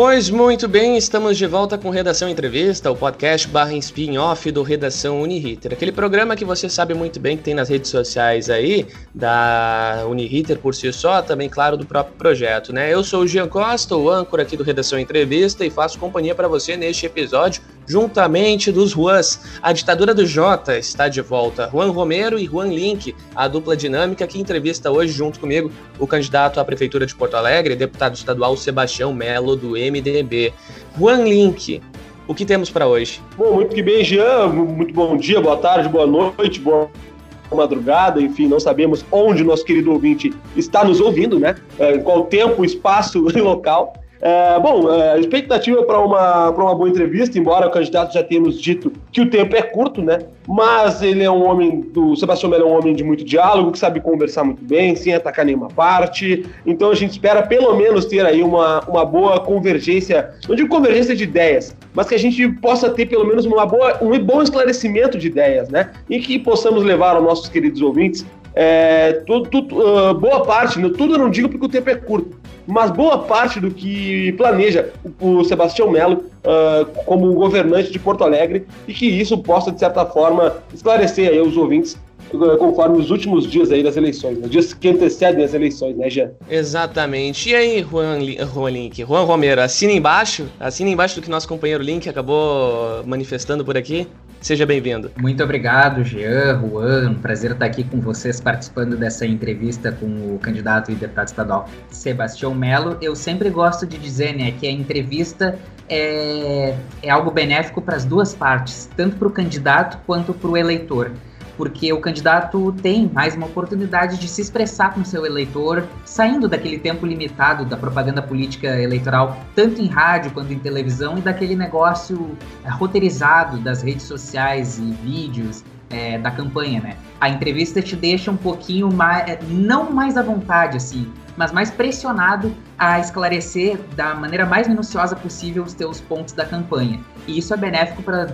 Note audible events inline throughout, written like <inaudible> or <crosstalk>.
Pois muito bem, estamos de volta com Redação Entrevista, o podcast barra spin-off do Redação Uniriter. Aquele programa que você sabe muito bem que tem nas redes sociais aí, da Uniriter por si só, também, claro, do próprio projeto, né? Eu sou o Jean Costa, o âncora aqui do Redação Entrevista, e faço companhia para você neste episódio, juntamente dos Juans. A ditadura do Jota está de volta. Juan Romero e Juan Link, a dupla dinâmica que entrevista hoje junto comigo o candidato à Prefeitura de Porto Alegre, deputado estadual Sebastião Melo, do MDB. Juan Link, o que temos para hoje? Bom, muito que bem, Jean. Muito bom dia, boa tarde, boa noite, boa madrugada, enfim, não sabemos onde nosso querido ouvinte está nos ouvindo, né? É, em qual tempo, espaço e local. É, bom, é, a expectativa para uma, uma boa entrevista, embora o candidato já tenha nos dito que o tempo é curto, né? Mas ele é um homem, do Sebastião Melo é um homem de muito diálogo, que sabe conversar muito bem, sem atacar nenhuma parte. Então a gente espera pelo menos ter aí uma, uma boa convergência, não digo convergência de ideias, mas que a gente possa ter pelo menos uma boa, um bom esclarecimento de ideias, né? E que possamos levar aos nossos queridos ouvintes é, tudo, tudo, uh, boa parte, tudo eu não digo porque o tempo é curto, mas boa parte do que planeja o, Sebastião Melo uh, como governante de Porto Alegre e que isso possa, de certa forma, esclarecer aí os ouvintes conforme os últimos dias aí das eleições, os dias que antecedem as eleições, né, Jean? Exatamente. E aí, Juan, Juan Link, Juan Romero, assina embaixo, assina embaixo do que nosso companheiro Link acabou manifestando por aqui. Seja bem-vindo. Muito obrigado, Jean, Juan. Um prazer estar aqui com vocês participando dessa entrevista com o candidato e deputado estadual Sebastião Melo. Eu sempre gosto de dizer né, que a entrevista é, é algo benéfico para as duas partes, tanto para o candidato quanto para o eleitor porque o candidato tem mais uma oportunidade de se expressar com seu eleitor, saindo daquele tempo limitado da propaganda política eleitoral, tanto em rádio quanto em televisão, e daquele negócio é, roteirizado das redes sociais e vídeos é, da campanha, né? A entrevista te deixa um pouquinho mais, é, não mais à vontade, assim, mas mais pressionado a esclarecer da maneira mais minuciosa possível os teus pontos da campanha. E isso é benéfico para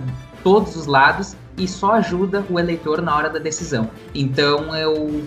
todos os lados e só ajuda o eleitor na hora da decisão. Então eu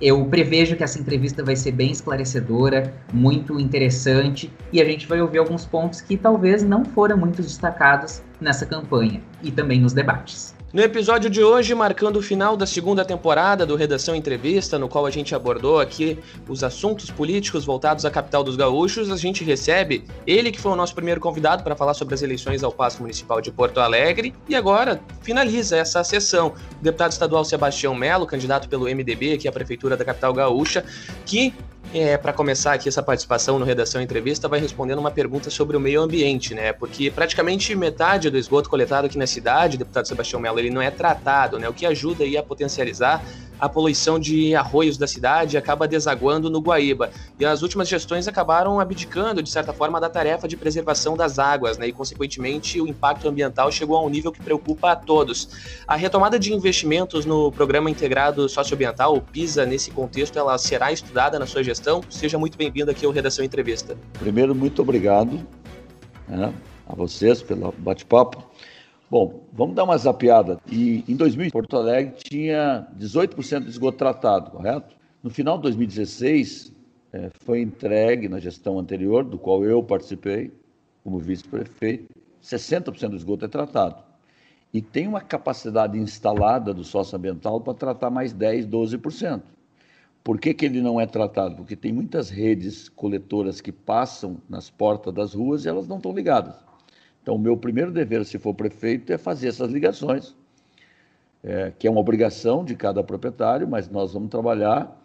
eu prevejo que essa entrevista vai ser bem esclarecedora, muito interessante e a gente vai ouvir alguns pontos que talvez não foram muito destacados nessa campanha e também nos debates. No episódio de hoje, marcando o final da segunda temporada do Redação Entrevista, no qual a gente abordou aqui os assuntos políticos voltados à capital dos gaúchos, a gente recebe ele que foi o nosso primeiro convidado para falar sobre as eleições ao Paço Municipal de Porto Alegre e agora finaliza essa sessão o deputado estadual Sebastião Melo, candidato pelo MDB aqui à prefeitura da capital gaúcha, que é, para começar aqui essa participação no Redação Entrevista, vai respondendo uma pergunta sobre o meio ambiente, né? Porque praticamente metade do esgoto coletado aqui na cidade, deputado Sebastião Mello, ele não é tratado, né? O que ajuda aí a potencializar a poluição de arroios da cidade acaba desaguando no Guaíba. E as últimas gestões acabaram abdicando, de certa forma, da tarefa de preservação das águas, né? E, consequentemente, o impacto ambiental chegou a um nível que preocupa a todos. A retomada de investimentos no Programa Integrado Socioambiental, o PISA, nesse contexto, ela será estudada na sua gestão? Seja muito bem-vindo aqui ao Redação Entrevista. Primeiro, muito obrigado né, a vocês pelo bate-papo. Bom, vamos dar uma zapiada. E em 2000, Porto Alegre tinha 18% de esgoto tratado, correto? No final de 2016, é, foi entregue na gestão anterior, do qual eu participei como vice-prefeito, 60% do esgoto é tratado. E tem uma capacidade instalada do socioambiental para tratar mais 10, 12%. Por que, que ele não é tratado? Porque tem muitas redes coletoras que passam nas portas das ruas e elas não estão ligadas. Então, o meu primeiro dever, se for prefeito, é fazer essas ligações, é, que é uma obrigação de cada proprietário, mas nós vamos trabalhar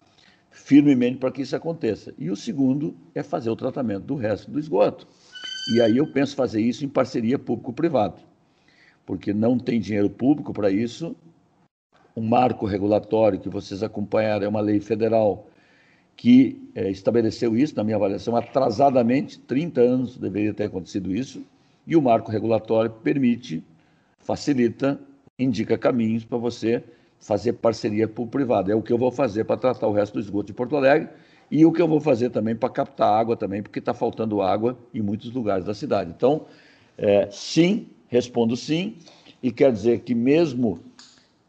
firmemente para que isso aconteça. E o segundo é fazer o tratamento do resto do esgoto. E aí eu penso fazer isso em parceria público-privado, porque não tem dinheiro público para isso. Um marco regulatório que vocês acompanharam é uma lei federal que é, estabeleceu isso, na minha avaliação, atrasadamente, 30 anos deveria ter acontecido isso, e o marco regulatório permite, facilita, indica caminhos para você fazer parceria público-privada. É o que eu vou fazer para tratar o resto do esgoto de Porto Alegre e o que eu vou fazer também para captar água também, porque está faltando água em muitos lugares da cidade. Então, é, sim, respondo sim, e quer dizer que mesmo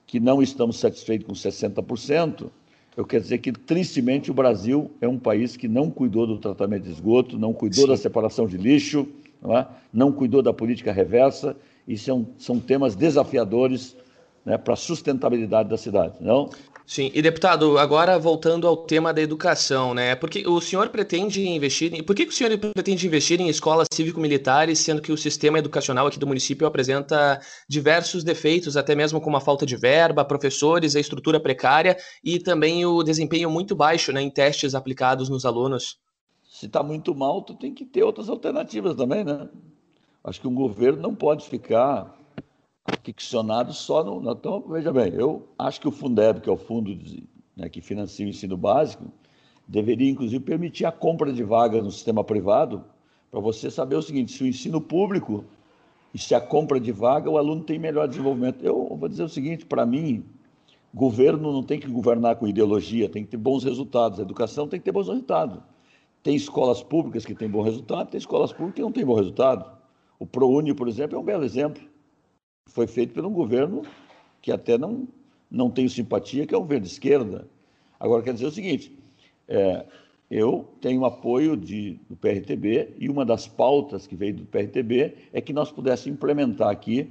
que não estamos satisfeitos com 60%, eu quero dizer que, tristemente, o Brasil é um país que não cuidou do tratamento de esgoto, não cuidou Sim. da separação de lixo, não, é? não, cuidou da política reversa, e são, são temas desafiadores né, para a sustentabilidade da cidade. Não? Sim, e deputado, agora voltando ao tema da educação, né? Porque o senhor pretende investir em. Por que, o senhor pretende investir em escolas cívico-militares, sendo que o sistema educacional aqui do município apresenta diversos defeitos, até mesmo como a falta de verba, professores, a estrutura precária e também o desempenho muito baixo né, em testes aplicados nos alunos? Se está muito mal, tu tem que ter outras alternativas também, né? Acho que um governo não pode ficar ficcionado só no. Então, veja bem, eu acho que o Fundeb, que é o fundo de, né, que financia o ensino básico, deveria, inclusive, permitir a compra de vagas no sistema privado, para você saber o seguinte: se o ensino público e se a compra de vaga, o aluno tem melhor desenvolvimento. Eu vou dizer o seguinte: para mim, governo não tem que governar com ideologia, tem que ter bons resultados. A educação tem que ter bons resultados. Tem escolas públicas que têm bom resultado, tem escolas públicas que não têm bom resultado. O ProUni, por exemplo, é um belo exemplo foi feito por um governo que até não, não tenho simpatia, que é o governo de esquerda. Agora, quer dizer o seguinte, é, eu tenho apoio de, do PRTB e uma das pautas que veio do PRTB é que nós pudéssemos implementar aqui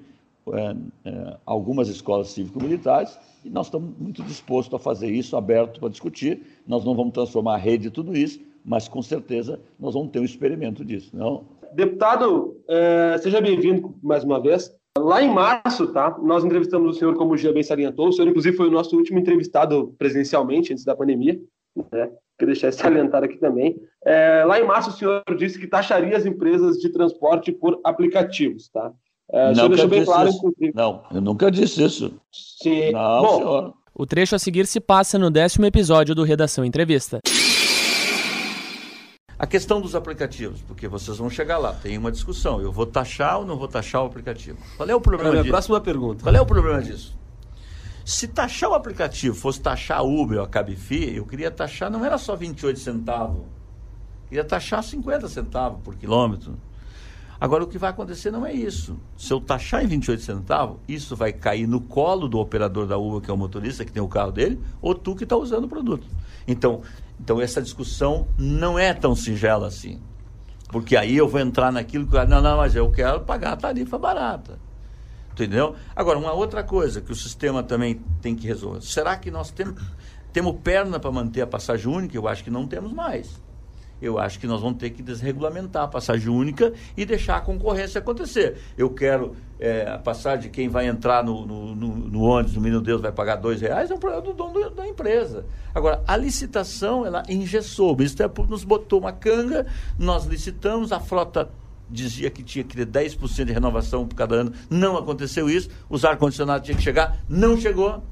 é, é, algumas escolas cívico-militares e nós estamos muito dispostos a fazer isso, aberto para discutir. Nós não vamos transformar a rede de tudo isso, mas com certeza nós vamos ter um experimento disso, não? Deputado, é, seja bem-vindo mais uma vez. Lá em março, tá? Nós entrevistamos o senhor, como o Gia bem salientou. O senhor, inclusive, foi o nosso último entrevistado presencialmente antes da pandemia. Né? Queria deixar isso <laughs> salientado aqui também. É, lá em março, o senhor disse que taxaria as empresas de transporte por aplicativos, tá? É, o senhor deixou bem claro, isso. inclusive. Não, eu nunca disse isso. Sim. Não, Bom, senhor. O trecho a seguir se passa no décimo episódio do Redação Entrevista. A questão dos aplicativos, porque vocês vão chegar lá, tem uma discussão. Eu vou taxar ou não vou taxar o aplicativo? Qual é o problema disso? Próxima pergunta. Qual é o problema disso? Se taxar o aplicativo fosse taxar a Uber ou a Cabify, eu queria taxar, não era só 28 centavos. Eu queria taxar 50 centavos por quilômetro. Agora, o que vai acontecer não é isso. Se eu taxar em 28 centavos, isso vai cair no colo do operador da Uber, que é o motorista que tem o carro dele, ou tu que está usando o produto. Então, então, essa discussão não é tão singela assim. Porque aí eu vou entrar naquilo que. Não, não, mas eu quero pagar a tarifa barata. Entendeu? Agora, uma outra coisa que o sistema também tem que resolver. Será que nós temos, temos perna para manter a passagem única? Eu acho que não temos mais eu acho que nós vamos ter que desregulamentar a passagem única e deixar a concorrência acontecer. Eu quero é, a passagem quem vai entrar no, no, no, no ônibus, no Menino Deus, vai pagar dois reais, é um problema do dono da empresa. Agora, a licitação, ela engessou. O Ministério nos botou uma canga, nós licitamos, a frota dizia que tinha que ter 10% de renovação por cada ano. Não aconteceu isso. Os ar-condicionados tinham que chegar, não chegou.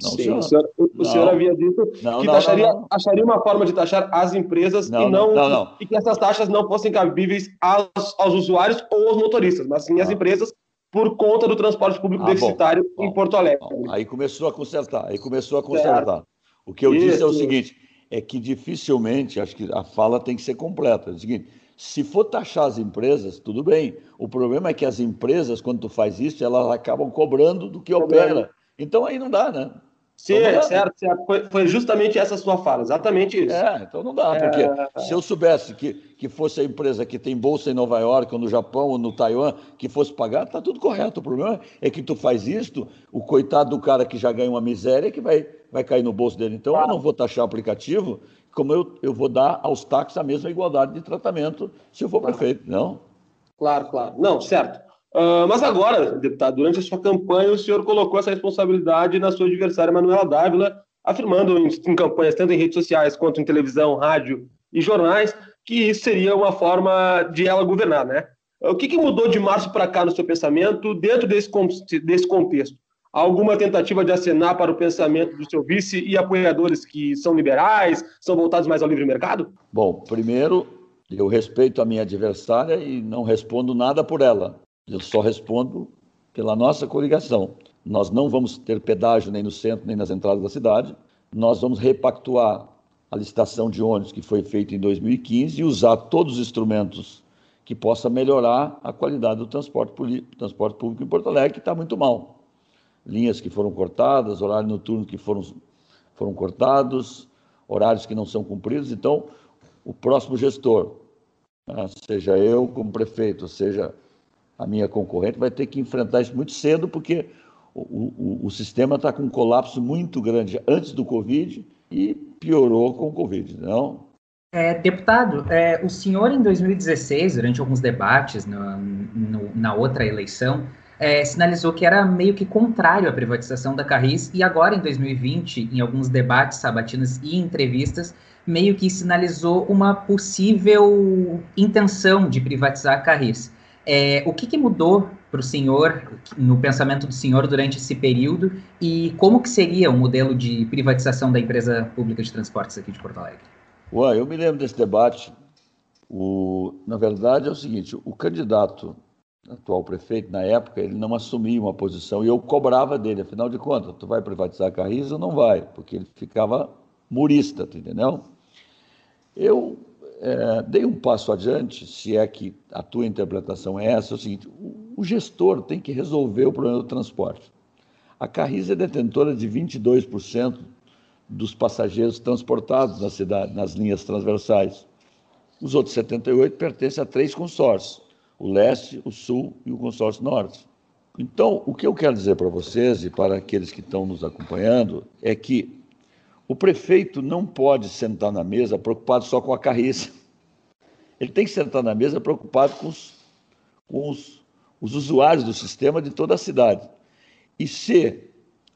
Não, Sim, senhor. O, senhor, o não, senhor havia dito não, que não, taxaria, acharia uma forma de taxar as empresas e, não, e que essas taxas não fossem cabíveis aos, aos usuários ou aos motoristas, mas sim às ah. empresas por conta do transporte público ah, deficitário bom, em Porto Alegre. Bom, aí começou a consertar, aí começou a consertar. Certo. O que eu Isso. disse é o seguinte, é que dificilmente, acho que a fala tem que ser completa. É o seguinte, se for taxar as empresas, tudo bem. O problema é que as empresas, quando tu faz isso, elas acabam cobrando do que opera. Então aí não dá, né? Sim, então, certo, certo. Foi, foi, justamente essa sua fala, exatamente isso. É, então não dá, porque é... se eu soubesse que, que fosse a empresa que tem bolsa em Nova York, ou no Japão, ou no Taiwan, que fosse pagar, tá tudo correto. O problema é que tu faz isto, o coitado do cara que já ganha uma miséria que vai, vai cair no bolso dele. Então eu não vou taxar o aplicativo, como eu, eu vou dar aos táxis a mesma igualdade de tratamento se eu for prefeito, não? Claro, claro. Não, certo. Uh, mas agora, deputado, durante a sua campanha, o senhor colocou essa responsabilidade na sua adversária Manuela Dávila, afirmando em, em, campanhas, tanto em redes sociais quanto em televisão, rádio e jornais, que isso seria uma forma de ela governar, né? O que, que mudou de março para cá no seu pensamento dentro desse, desse contexto? Alguma tentativa de acenar para o pensamento do seu vice e apoiadores que são liberais, são voltados mais ao livre mercado? Bom, primeiro, eu respeito a minha adversária e não respondo nada por ela. Eu só respondo pela nossa coligação. Nós não vamos ter pedágio nem no centro, nem nas entradas da cidade. Nós vamos repactuar a licitação de ônibus que foi feita em 2015 e usar todos os instrumentos que possa melhorar a qualidade do transporte, transporte público em Porto Alegre, que está muito mal. linhas que foram cortadas, horários noturnos que foram, foram cortados, horários que não são cumpridos. Então, o próximo gestor, né, seja eu como prefeito, seja a minha concorrente, vai ter que enfrentar isso muito cedo, porque o, o, o sistema está com um colapso muito grande antes do Covid e piorou com o Covid, não? É, deputado, é, o senhor em 2016, durante alguns debates no, no, na outra eleição, é, sinalizou que era meio que contrário à privatização da Carris e agora em 2020, em alguns debates sabatinos e entrevistas, meio que sinalizou uma possível intenção de privatizar a Carris. É, o que, que mudou para o senhor, no pensamento do senhor durante esse período e como que seria o modelo de privatização da empresa pública de transportes aqui de Porto Alegre? Ué, eu me lembro desse debate. O, na verdade é o seguinte, o candidato atual prefeito, na época, ele não assumia uma posição e eu cobrava dele, afinal de contas, tu vai privatizar a Carris ou não vai? Porque ele ficava murista, entendeu? Eu é, dei um passo adiante, se é que a tua interpretação é essa, é o seguinte, o, gestor tem que resolver o problema do transporte. A Carris é detentora de 22% dos passageiros transportados na cidade, nas linhas transversais. Os outros 78 pertencem a três consórcios, o leste, o sul e o consórcio norte. Então, o que eu quero dizer para vocês e para aqueles que estão nos acompanhando é que o prefeito não pode sentar na mesa preocupado só com a carriça. Ele tem que sentar na mesa preocupado com os, com os, os usuários do sistema de toda a cidade. E se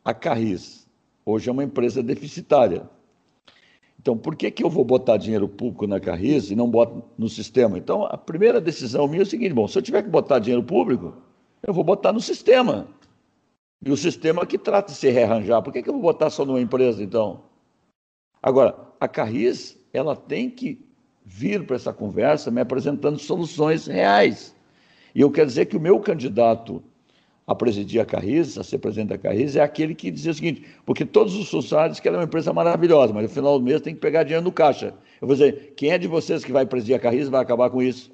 a Carris hoje é uma empresa deficitária, então por que, que eu vou botar dinheiro público na Carris e não boto no sistema? Então a primeira decisão minha é o seguinte: bom, se eu tiver que botar dinheiro público, eu vou botar no sistema. E o sistema que trata de se rearranjar. Por que, que eu vou botar só numa empresa, então? Agora, a Carris, ela tem que vir para essa conversa me apresentando soluções reais. E eu quero dizer que o meu candidato a presidir a Carris, a ser presidente da Carris, é aquele que dizia o seguinte, porque todos os funcionários que ela é uma empresa maravilhosa, mas no final do mês tem que pegar dinheiro no caixa. Eu vou dizer, quem é de vocês que vai presidir a Carris vai acabar com isso?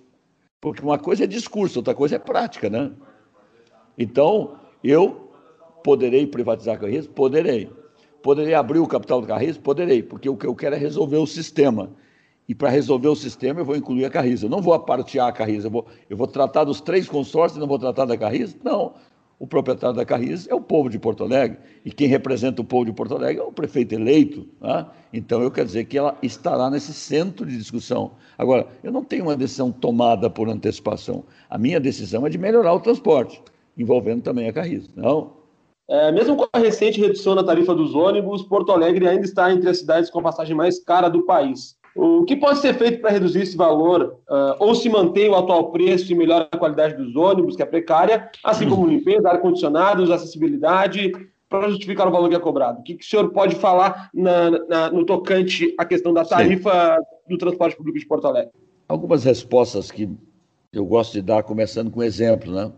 Porque uma coisa é discurso, outra coisa é prática, né? Então, eu poderei privatizar a Carris? Poderei. Poderei abrir o capital do Carris? Poderei, porque o que eu quero é resolver o sistema. E para resolver o sistema, eu vou incluir a Carris. Eu não vou apartear a Carris, eu vou, eu vou tratar dos três consórcios e não vou tratar da Carris? Não. O proprietário da Carris é o povo de Porto Alegre, e quem representa o povo de Porto Alegre é o prefeito eleito. Né? Então, eu quero dizer que ela estará nesse centro de discussão. Agora, eu não tenho uma decisão tomada por antecipação. A minha decisão é de melhorar o transporte, envolvendo também a Carris. Não? É, mesmo com a recente redução na tarifa dos ônibus, Porto Alegre ainda está entre as cidades com a passagem mais cara do país. O que pode ser feito para reduzir esse valor? Uh, ou se mantém o atual preço e melhora a qualidade dos ônibus, que é precária, assim como limpeza, ar-condicionados, acessibilidade, para justificar o valor que é cobrado? O que, que o senhor pode falar na, na, no tocante à questão da tarifa Sim. do transporte público de Porto Alegre? Algumas respostas que eu gosto de dar, começando com um exemplo. Né?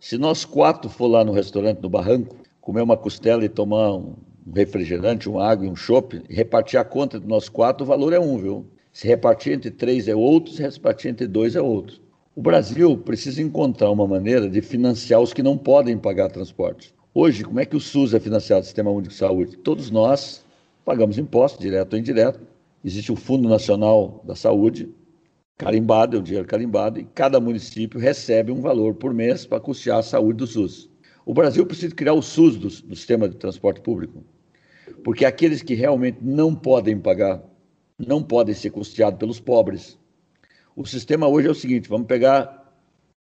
Se nós quatro for lá no restaurante no Barranco, comer uma costela e tomar um refrigerante, uma água e um chopp, e repartir a conta de nós quatro, o valor é um, viu? Se repartir entre três é outro, se repartir entre dois é outro. O Brasil precisa encontrar uma maneira de financiar os que não podem pagar transporte. Hoje, como é que o SUS é financiado, o Sistema Único de Saúde? Todos nós pagamos imposto, direto ou indireto. Existe o Fundo Nacional da Saúde, carimbado, é o dinheiro carimbado, e cada município recebe um valor por mês para custear a saúde do SUS. O Brasil precisa criar o SUS do, do sistema de transporte público, porque aqueles que realmente não podem pagar, não podem ser custeados pelos pobres. O sistema hoje é o seguinte: vamos pegar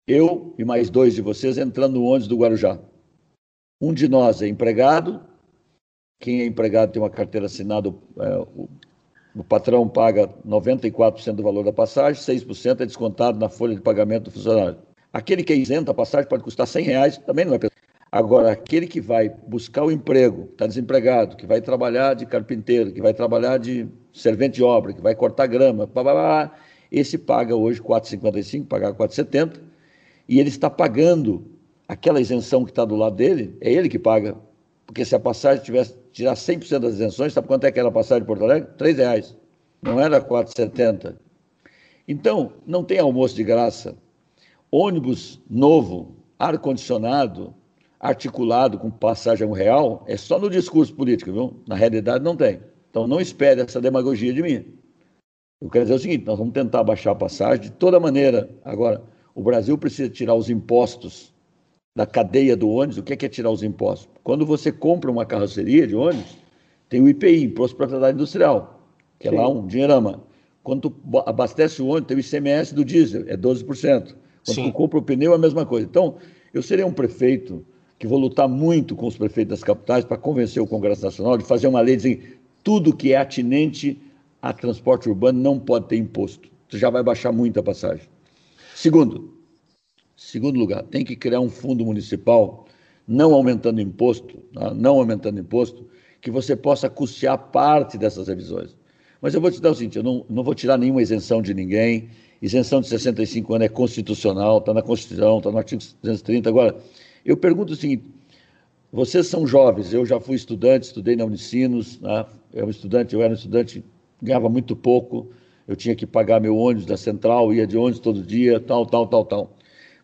eu e mais dois de vocês entrando no ônibus do Guarujá. Um de nós é empregado, quem é empregado tem uma carteira assinada, é, o, o patrão paga 94% do valor da passagem, 6% é descontado na folha de pagamento do funcionário. Aquele que é isento, a passagem pode custar 100 reais, também não é Agora, aquele que vai buscar o emprego, está desempregado, que vai trabalhar de carpinteiro, que vai trabalhar de servente de obra, que vai cortar grama, blá, blá, blá, esse paga hoje 4,55, pagar 4,70, e ele está pagando aquela isenção que está do lado dele, é ele que paga. Porque se a passagem tivesse tirar 100% das isenções, sabe quanto é aquela passagem de Porto Alegre? R$ reais. Não era 4,70. Então, não tem almoço de graça. Ônibus novo, ar-condicionado, articulado com passagem real é só no discurso político, viu? Na realidade não tem. Então não espere essa demagogia de mim. Eu quero dizer o seguinte: nós vamos tentar baixar a passagem de toda maneira. Agora, o Brasil precisa tirar os impostos da cadeia do ônibus. O que é, que é tirar os impostos? Quando você compra uma carroceria de ônibus, tem o IPI, Imposto de Propriedade Industrial, que é Sim. lá um dinheirama. Quando abastece o ônibus, tem o ICMS do diesel, é 12%. Quando Sim. tu compra o pneu, é a mesma coisa. Então, eu seria um prefeito que vou lutar muito com os prefeitos das capitais para convencer o Congresso Nacional de fazer uma lei dizendo tudo que é atinente a transporte urbano não pode ter imposto. Você já vai baixar muito a passagem. Segundo, segundo lugar, tem que criar um fundo municipal, não aumentando imposto, tá? não aumentando imposto, que você possa custear parte dessas revisões. Mas eu vou te dar o seguinte, eu não, não vou tirar nenhuma isenção de ninguém, isenção de 65 anos é constitucional, está na Constituição, está no artigo 230. Agora, eu pergunto o seguinte: vocês são jovens, eu já fui estudante, estudei na Unicinos, né? eu, estudante, eu era um estudante, ganhava muito pouco, eu tinha que pagar meu ônibus da central, ia de ônibus todo dia, tal, tal, tal, tal.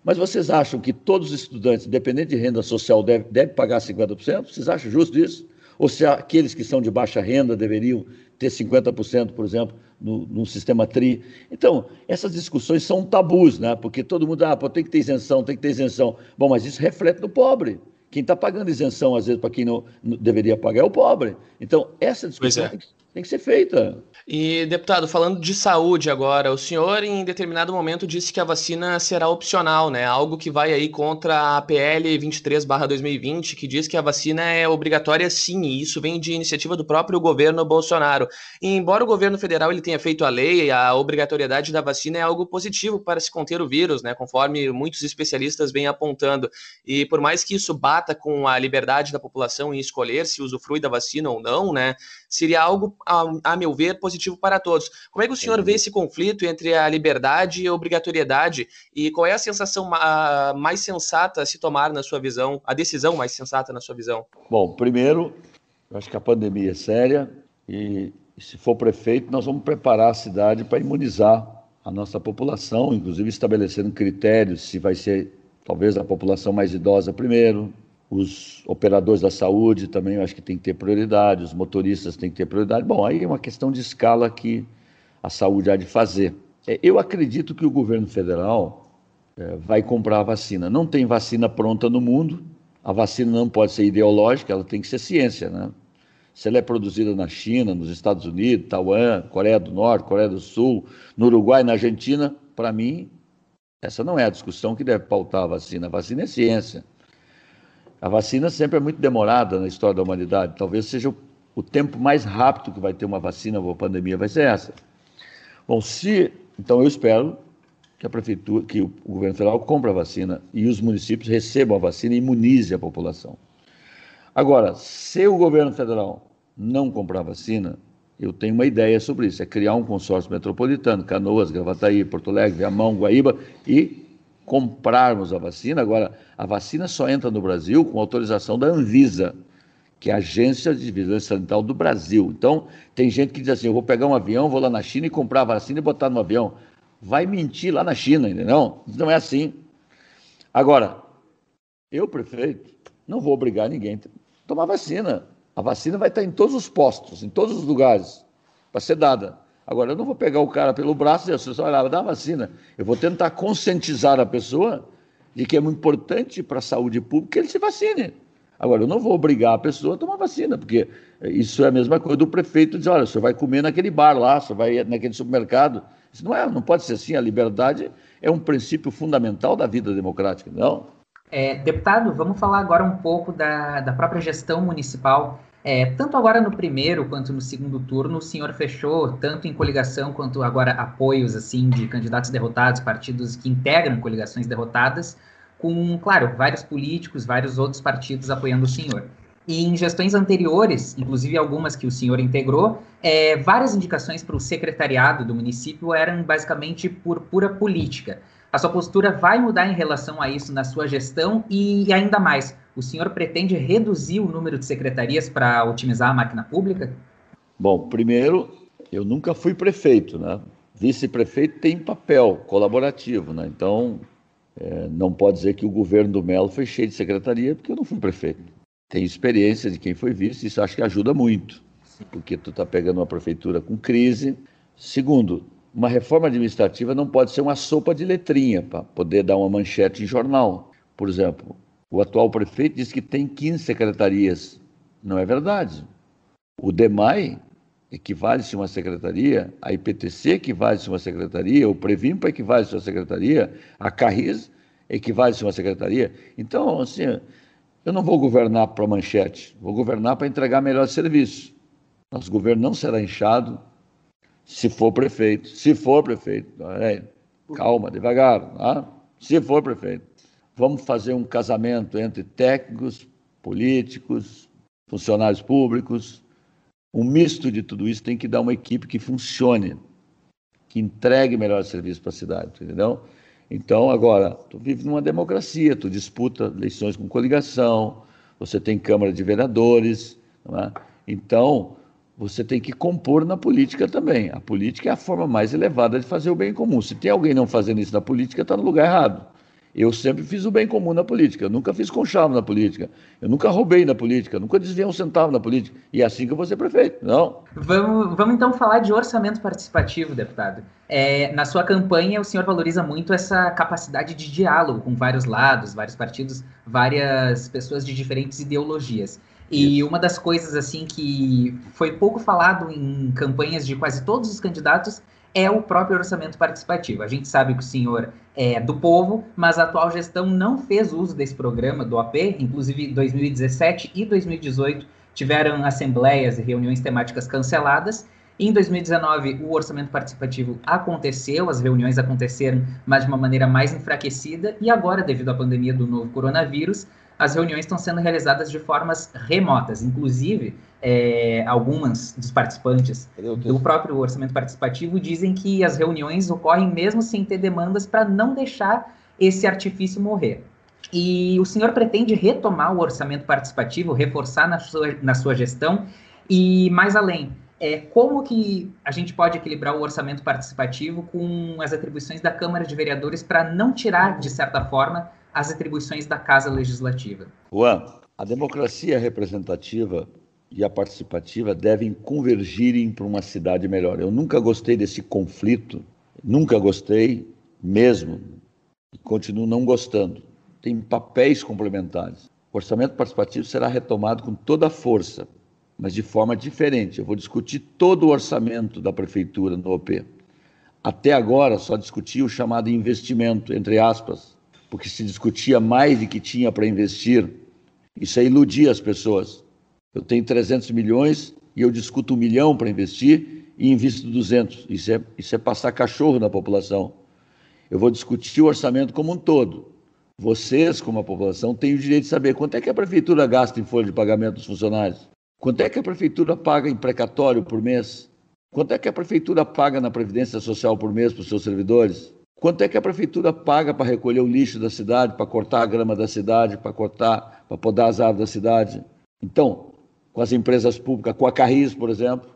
Mas vocês acham que todos os estudantes, independente de renda social, devem deve pagar 50%? Vocês acham justo isso? Ou se aqueles que são de baixa renda deveriam ter 50%, por exemplo, no, no, sistema TRI. Então, essas discussões são tabus, né? porque todo mundo, ah, pô, tem que ter isenção, tem que ter isenção. Bom, mas isso reflete no pobre. Quem está pagando isenção, às vezes, para quem não, não, deveria pagar é o pobre. Então, essa discussão é. tem, que, tem que ser feita. E, deputado, falando de saúde agora, o senhor em determinado momento disse que a vacina será opcional, né? Algo que vai aí contra a PL 23/2020, que diz que a vacina é obrigatória sim, e isso vem de iniciativa do próprio governo Bolsonaro. E, embora o governo federal ele tenha feito a lei, a obrigatoriedade da vacina é algo positivo para se conter o vírus, né? Conforme muitos especialistas vêm apontando. E por mais que isso bata com a liberdade da população em escolher se usufrui da vacina ou não, né? Seria algo, a, a meu ver, positivo para todos. Como é que o senhor vê esse conflito entre a liberdade e a obrigatoriedade? E qual é a sensação mais sensata a se tomar na sua visão, a decisão mais sensata na sua visão? Bom, primeiro, eu acho que a pandemia é séria e, se for prefeito, nós vamos preparar a cidade para imunizar a nossa população, inclusive estabelecendo critérios se vai ser talvez a população mais idosa primeiro, os operadores da saúde também acho que tem que ter prioridade, os motoristas têm que ter prioridade. Bom, aí é uma questão de escala que a saúde há de fazer. É, eu acredito que o governo federal é, vai comprar a vacina. Não tem vacina pronta no mundo, a vacina não pode ser ideológica, ela tem que ser ciência, né? Se ela é produzida na China, nos Estados Unidos, Taiwan, Coreia do Norte, Coreia do Sul, no Uruguai, na Argentina, para mim, essa não é a discussão que deve pautar a vacina. A vacina é ciência. A vacina sempre é muito demorada na história da humanidade. Talvez seja o, o tempo mais rápido que vai ter uma vacina ou pandemia vai ser essa. Bom, se então eu espero que a prefeitura, que o, o governo federal compre a vacina e os municípios recebam a vacina e imunize a população. Agora, se o governo federal não comprar vacina, eu tenho uma ideia sobre isso, é criar um consórcio metropolitano, Canoas, Gravataí, Porto Alegre, Viamão, Guaíba e comprarmos a vacina. Agora, a vacina só entra no Brasil com autorização da Anvisa, que é a Agência de Vigilância Sanitária do Brasil. Então, tem gente que diz assim: eu vou pegar um avião, vou lá na China e comprar a vacina e botar no avião. Vai mentir lá na China, entendeu? Não é assim. Agora, eu, prefeito, não vou obrigar ninguém a tomar vacina. A vacina vai estar em todos os postos, em todos os lugares, para ser dada. Agora, eu não vou pegar o cara pelo braço e dizer, olha, dá vacina. Eu vou tentar conscientizar a pessoa de que é muito importante para a saúde pública que ele se vacine. Agora, eu não vou obrigar a pessoa a tomar vacina, porque isso é a mesma coisa do prefeito dizer, olha, você vai comer naquele bar lá, você vai naquele supermercado. Isso não é, não pode ser assim. A liberdade é um princípio fundamental da vida democrática, não? É, deputado, vamos falar agora um pouco da, da própria gestão municipal. É, tanto agora no primeiro quanto no segundo turno, o senhor fechou, tanto em coligação quanto agora apoios assim de candidatos derrotados, partidos que integram coligações derrotadas, com, claro, vários políticos, vários outros partidos apoiando o senhor. E em gestões anteriores, inclusive algumas que o senhor integrou, é, várias indicações para o secretariado do município eram basicamente por pura política. A sua postura vai mudar em relação a isso na sua gestão e ainda mais, o senhor pretende reduzir o número de secretarias para otimizar a máquina pública? Bom, primeiro, eu nunca fui prefeito, né? Vice-prefeito tem papel colaborativo, né? Então, É, não pode dizer que o governo do Melo foi cheio de secretaria, porque eu não fui prefeito. Tenho experiência de quem foi vice, isso acho que ajuda muito, porque tu está pegando uma prefeitura com crise. Segundo, uma reforma administrativa não pode ser uma sopa de letrinha para poder dar uma manchete em jornal. Por exemplo, o atual prefeito diz que tem 15 secretarias. Não é verdade. O DEMAI equivale-se a uma secretaria, a IPTC equivale-se a uma secretaria, o Previmpa equivale-se a uma secretaria, a Carris equivale-se a uma secretaria. Então, assim, eu não vou governar para manchete, vou governar para entregar melhor serviço. Nosso governo não será inchado se for prefeito. Se for prefeito, calma, devagar, tá? se for prefeito. Vamos fazer um casamento entre técnicos, políticos, funcionários públicos, um misto de tudo isso tem que dar uma equipe que funcione, que entregue melhor serviço para a cidade, entendeu? Então, agora, tu vive numa democracia, tu disputa eleições com coligação, você tem Câmara de Vereadores, é? então você tem que compor na política também. A política é a forma mais elevada de fazer o bem comum. Se tem alguém não fazendo isso na política, está no lugar errado. Eu sempre fiz o bem comum na política, eu nunca fiz conchavo na política, eu nunca roubei na política, nunca desviei um centavo na política. E é assim que eu vou ser prefeito, não? Vamos, vamos então falar de orçamento participativo, deputado. É, na sua campanha, o senhor valoriza muito essa capacidade de diálogo com vários lados, vários partidos, várias pessoas de diferentes ideologias. E Isso. uma das coisas assim que foi pouco falado em campanhas de quase todos os candidatos é o próprio orçamento participativo. A gente sabe que o senhor é do povo, mas a atual gestão não fez uso desse programa do AP, inclusive 2017 e 2018 tiveram assembleias e reuniões temáticas canceladas. Em 2019, o orçamento participativo aconteceu, as reuniões aconteceram, mas de uma maneira mais enfraquecida, e agora, devido à pandemia do novo coronavírus, as reuniões estão sendo realizadas de formas remotas. Inclusive, é, algumas dos participantes do próprio orçamento participativo dizem que as reuniões ocorrem mesmo sem ter demandas para não deixar esse artifício morrer. E o senhor pretende retomar o orçamento participativo, reforçar na sua, na sua gestão e mais além, é, como que a gente pode equilibrar o orçamento participativo com as atribuições da Câmara de Vereadores para não tirar, de certa forma, as atribuições da Casa Legislativa? Juan, a democracia representativa e a participativa devem convergirem para uma cidade melhor. Eu nunca gostei desse conflito, nunca gostei mesmo, e continuo não gostando. Tem papéis complementares. O orçamento participativo será retomado com toda a força, mas de forma diferente. Eu vou discutir todo o orçamento da prefeitura no OP. Até agora só discuti o chamado investimento, entre aspas, porque se discutia mais de que tinha para investir. Isso aí iludia as pessoas. Eu tenho 300 milhões e eu discuto um milhão para investir e invisto 200. Isso é, isso é passar cachorro na população. Eu vou discutir o orçamento como um todo. Vocês, como a população, têm o direito de saber quanto é que a prefeitura gasta em folha de pagamento dos funcionários, quanto é que a prefeitura paga em precatório por mês, quanto é que a prefeitura paga na Previdência Social por mês para os seus servidores, quanto é que a prefeitura paga para recolher o lixo da cidade, para cortar a grama da cidade, para cortar, para podar as árvores da cidade. Então, com as empresas públicas, com a Carris, por exemplo,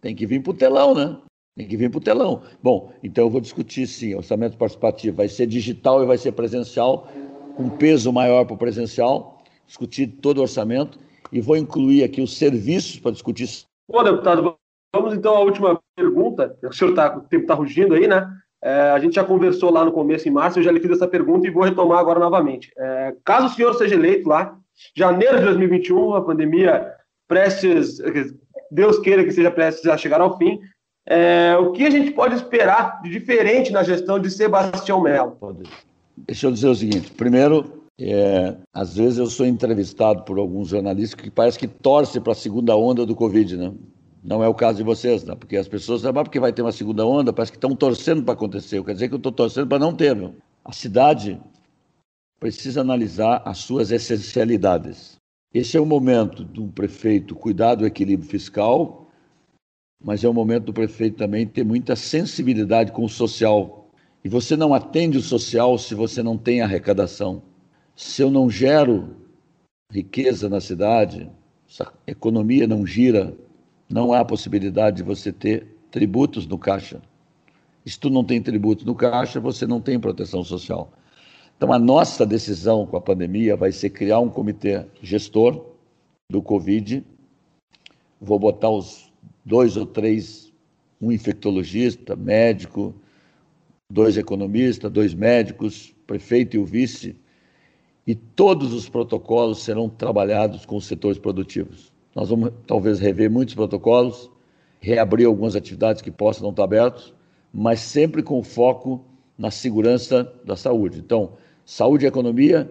tem que vir para o telão, né? Tem que vir para o telão. Bom, então eu vou discutir sim, orçamento participativo vai ser digital e vai ser presencial, com peso maior para o presencial, discutir todo o orçamento e vou incluir aqui os serviços para discutir. Bom, deputado, vamos então à última pergunta. O senhor tá, o tempo está rugindo aí, né? É, a gente já conversou lá no começo, em março, eu já lhe fiz essa pergunta e vou retomar agora novamente. É, caso o senhor seja eleito lá, janeiro de 2021, a pandemia prestes, Deus queira que seja prestes a chegar ao fim. É, o que a gente pode esperar de diferente na gestão de Sebastião Melo? Deixa eu dizer o seguinte: primeiro, é, às vezes eu sou entrevistado por alguns jornalistas que parece que torcem para a segunda onda do Covid, né? Não é o caso de vocês, né? porque as pessoas sabem porque vai ter uma segunda onda, parece que estão torcendo para acontecer. Quer dizer que eu estou torcendo para não ter. Meu. A cidade precisa analisar as suas essencialidades. Esse é o momento do prefeito cuidar do equilíbrio fiscal, mas é o momento do prefeito também ter muita sensibilidade com o social. E você não atende o social se você não tem arrecadação. Se eu não gero riqueza na cidade, se a economia não gira, não há possibilidade de você ter tributos no caixa. Se tu não tem tributos no caixa, você não tem proteção social. Então, a nossa decisão com a pandemia vai ser criar um comitê gestor do Covid. Vou botar os dois ou três, um infectologista, médico, dois economistas, dois médicos, prefeito e o vice, e todos os protocolos serão trabalhados com os setores produtivos. Nós vamos talvez rever muitos protocolos, reabrir algumas atividades que possam não estar abertas, mas sempre com foco na segurança da saúde. Então, saúde e economia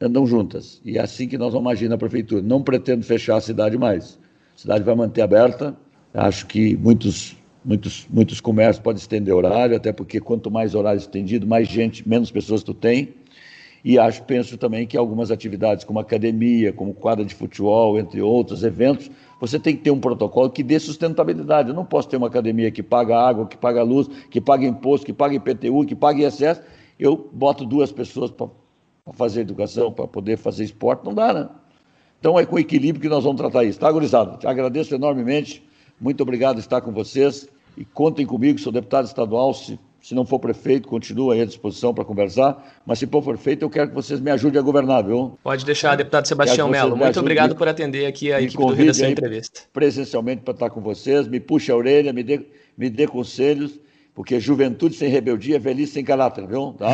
andam juntas. E é assim que nós vamos agir na prefeitura. Não pretendo fechar a cidade mais. A cidade vai manter aberta. Acho que muitos, muitos, muitos comércios podem estender horário, até porque quanto mais horário estendido, mais gente, menos pessoas tu tem. E acho, penso também que algumas atividades como academia, como quadra de futebol, entre outros eventos, você tem que ter um protocolo que dê sustentabilidade. Eu não posso ter uma academia que paga água, que paga luz, que paga imposto, que paga IPTU, que paga ISS. Eu boto duas pessoas para fazer educação, para poder fazer esporte, não dá, né? Então é com equilíbrio que nós vamos tratar isso. Tá, gurizada? Te agradeço enormemente. Muito obrigado por estar com vocês. E contem comigo, sou deputado estadual. Se se não for prefeito, continua aí à disposição para conversar. Mas se for prefeito, eu quero que vocês me ajudem a governar, viu? Pode deixar, deputado Sebastião Melo. Muito obrigado por atender aqui a equipe do Redação Entrevista. Presencialmente para estar com vocês, me puxe a orelha, me dê, me dê conselhos porque juventude sem rebeldia é velhice sem caráter, viu? Tá?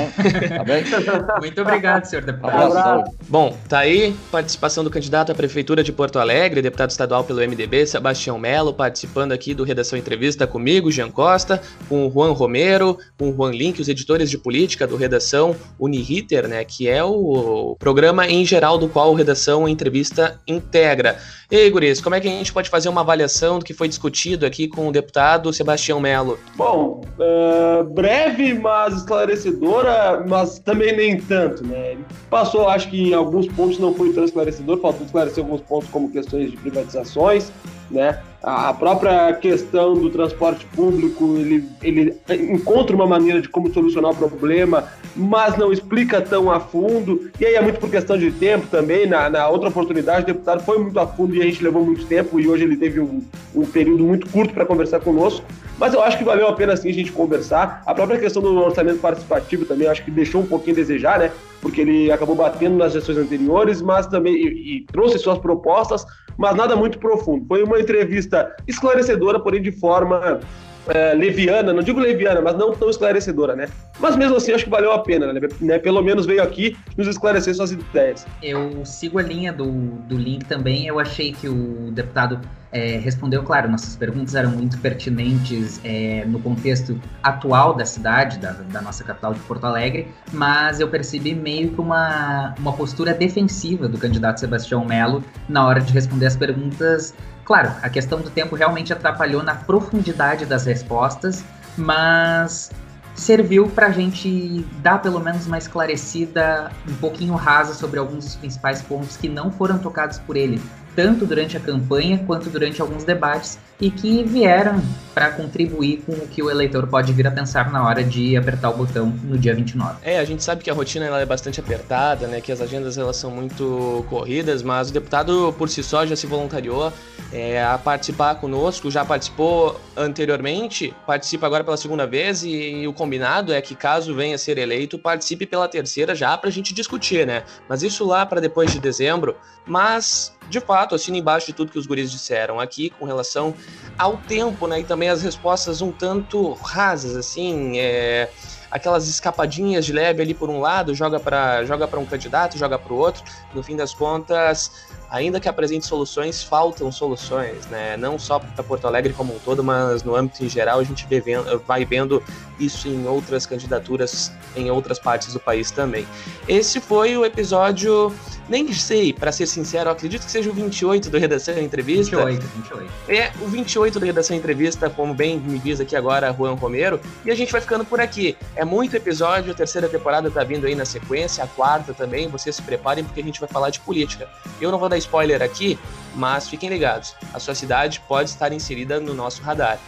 tá bem? <laughs> Muito obrigado, senhor deputado. Abraço, Bom, tá aí participação do candidato à Prefeitura de Porto Alegre, deputado estadual pelo MDB, Sebastião Melo, participando aqui do Redação Entrevista comigo, Jean Costa, com o Juan Romero, com o Juan Link, os editores de política do Redação Uniriter, né, que é o programa em geral do qual o Redação Entrevista integra. E aí, Guris, como é que a gente pode fazer uma avaliação do que foi discutido aqui com o deputado Sebastião Melo? Bom, uh, breve, mas esclarecedora, mas também nem tanto, né? Ele passou, acho que em alguns pontos não foi tão esclarecedor, faltou esclarecer alguns pontos como questões de privatizações, né? A própria questão do transporte público, ele, ele encontra uma maneira de como solucionar o problema, mas não explica tão a fundo. E aí é muito por questão de tempo também. Na, na outra oportunidade, o deputado foi muito a fundo e a gente levou muito tempo. E hoje ele teve um, um período muito curto para conversar conosco. Mas eu acho que valeu a pena sim a gente conversar. A própria questão do orçamento participativo também, acho que deixou um pouquinho a desejar, né? Porque ele acabou batendo nas gestões anteriores, mas também e, e trouxe suas propostas, mas nada muito profundo. Foi uma entrevista esclarecedora, porém de forma é, leviana, não digo leviana, mas não tão esclarecedora, né? Mas mesmo assim, acho que valeu a pena, né? né? Pelo menos veio aqui nos esclarecer suas ideias. Eu sigo a linha do, do link também. Eu achei que o deputado é, respondeu, claro, nossas perguntas eram muito pertinentes é, no contexto atual da cidade, da, da, nossa capital de Porto Alegre, mas eu percebi meio que uma, uma postura defensiva do candidato Sebastião Melo na hora de responder as perguntas. Claro, a questão do tempo realmente atrapalhou na profundidade das respostas, mas serviu para a gente dar pelo menos uma esclarecida, um pouquinho rasa sobre alguns dos principais pontos que não foram tocados por ele, tanto durante a campanha quanto durante alguns debates e que vieram para contribuir com o que o eleitor pode vir a pensar na hora de apertar o botão no dia 29. É, a gente sabe que a rotina ela é bastante apertada, né, que as agendas elas são muito corridas, mas o deputado por si só já se voluntariou é, a participar conosco, já participou anteriormente, participa agora pela segunda vez e, e o combinado é que caso venha a ser eleito, participe pela terceira já para a gente discutir, né? Mas isso lá para depois de dezembro, mas de fato, assino embaixo de tudo que os guris disseram aqui com relação ao tempo, né? E também as respostas um tanto rasas, assim, é, aquelas escapadinhas de leve ali por um lado, joga para joga um candidato, joga para o outro. No fim das contas, ainda que apresente soluções, faltam soluções, né? Não só para Porto Alegre como um todo, mas no âmbito em geral a gente vendo, vai vendo isso em outras candidaturas em outras partes do país também. Esse foi o episódio, nem sei, para ser sincero, acredito que seja o 28 do Redação Entrevista. 28, 28. É, o 28 do Redação Entrevista, como bem me diz aqui agora Juan Romero, e a gente vai ficando por aqui. É muito episódio, a terceira temporada tá vindo aí na sequência, a quarta também, vocês se preparem porque a gente vai falar de política. Eu não vou dar spoiler aqui, mas fiquem ligados, a sua cidade pode estar inserida no nosso radar.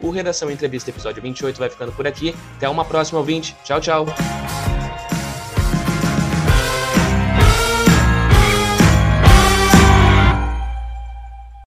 O Redação Entrevista, episódio 28, vai ficando por aqui. Até uma próxima, ouvinte. Tchau, tchau.